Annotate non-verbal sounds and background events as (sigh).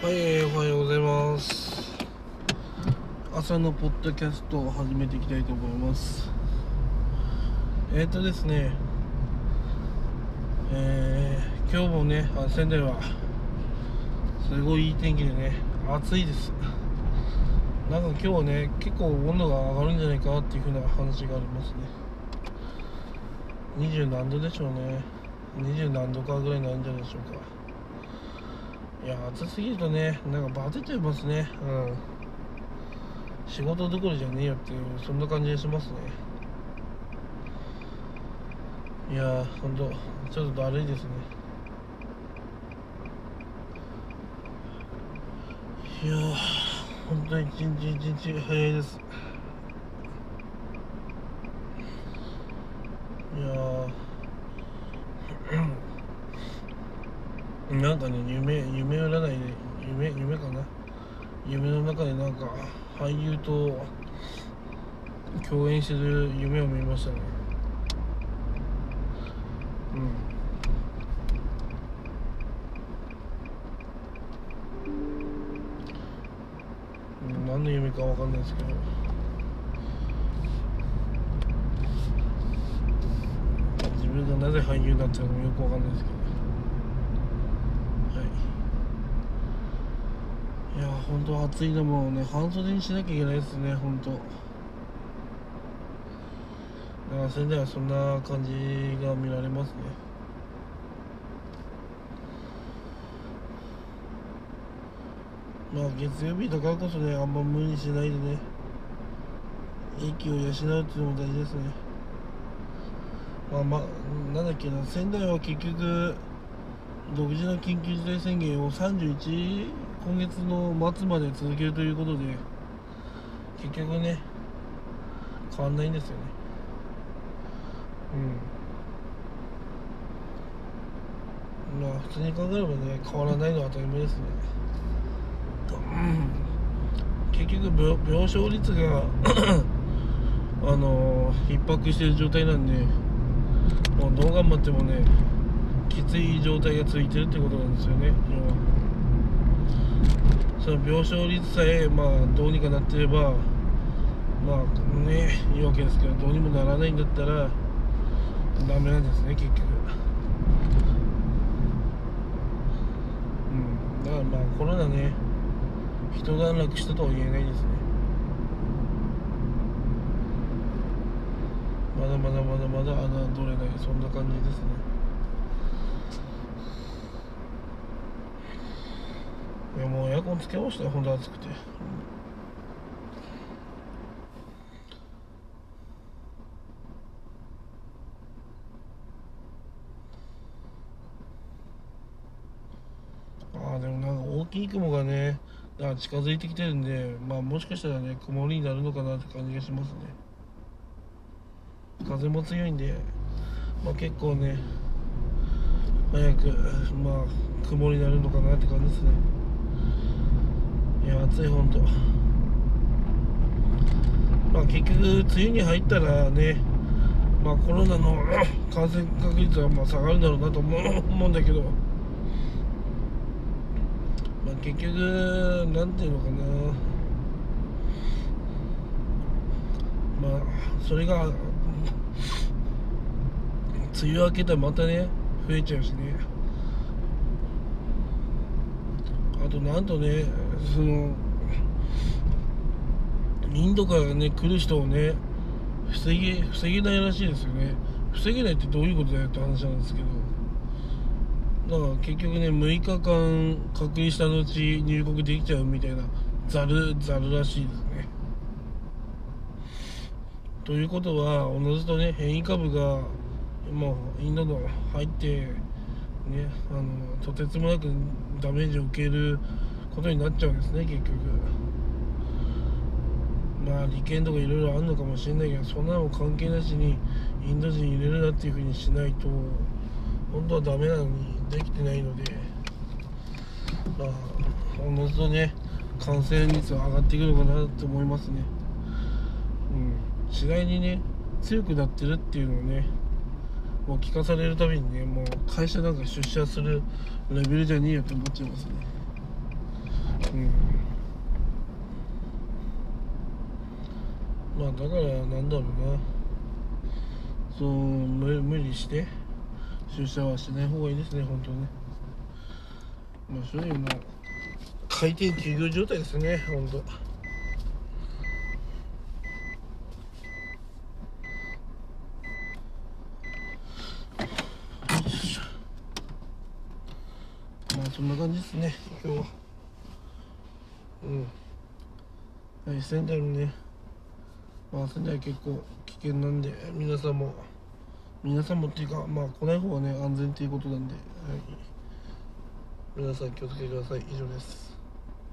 はい、おはようございます。朝のポッドキャストを始めていきたいと思います。えっ、ー、とですねえー今日もね仙台はすごいいい天気でね暑いです。なんか今日はね結構温度が上がるんじゃないかっていう風な話がありますね。20何度でしょうね。20何度かぐらいなるんじゃないでしょうか。いや暑すぎるとねなんかバテちゃいますね。うん。仕事どころじゃねえよっていうそんな感じがしますね。いやほんとちょっとだるいですね。いやー本当に一日一日早いですいやーなんかね夢夢占いで夢夢かな？夢の中でなんか俳優と共演してる夢を見ましたね。うん。何の夢かわかんないですけど。自分がなぜ俳優になってるのかよくわかんないですけどはいや本当暑いのもね半袖にしなきゃいけないですね本当。だから仙台はそんな感じが見られますね。まあ月曜日だからこそねあんま無理しないでね息を養うっていうのも大事ですね。まあまあなんだっけな仙台は結局独自の緊急事態宣言を31今月の末まで続けるということで結局ね変わんないんですよね。うん。まあ普通に考えればね変わらないのは当たり前ですね。うん結局病床率が (coughs) あの逼迫してる状態なんでもうどう頑張ってもねきつい状態が続いてるってことなんですよね要は。その病床率さえまあどうにかなってればまあねいいわけですけどどうにもならないんだったらダメなんですね結局。うん。だからまあコロナね一段落したとは言えないですね。まだまだまだまだ侮れないそんな感じですね。いやもうエアコンつけましたよほんと暑くて、ああでもなんか大きい雲がねあ近づいてきてるんでまあもしかしたらね曇りになるのかなって感じがしますね。風も強いんでまあ結構ね早くまあ曇りになるのかなって感じですね。いや暑い本当まあ結局梅雨に入ったらねまあコロナの (coughs) 感染確率はまあ下がるんだろうなと思うんだけど。まあ結局なんていうのかな。まあそれが梅雨明けたらまたね増えちゃうしね。となんとねそのインドからね来る人をね防げ防げないらしいですよね。防げないってどういうことだよって話なんですけど。だから結局ね6日間隔離した後入国できちゃうみたいなざるざるらしいですね。ということはおのずとね変異株がもうインドの入ってねあのとてつもなくダメージを受けることになっちゃうんですね結局。まあ利権とかいろいろあるのかもしれないけどそんなの関係なしにインド人入れるなっていうふうにしないと本当はダメなのにできてないのでまあおのずとね感染率は上がっていくのかなと思いますね。うん。次第にね強くなってるっていうのをねもう聞かされるたびにねもう会社なんか出社するレベルじゃねえよって思っちゃいますね。うん。まあだからなんだろうな。そう無理して出社はしない方がいいですね本当にね。まあそういう回転休業状態ですね本当まあそんな感じですね今日は。うん。はい仙台もね。まあ仙台結構危険なんで皆さんも皆さんもっていうかまあ来ない方がね安全っていうことなんで、はい、皆さん気をつけてください。以上です。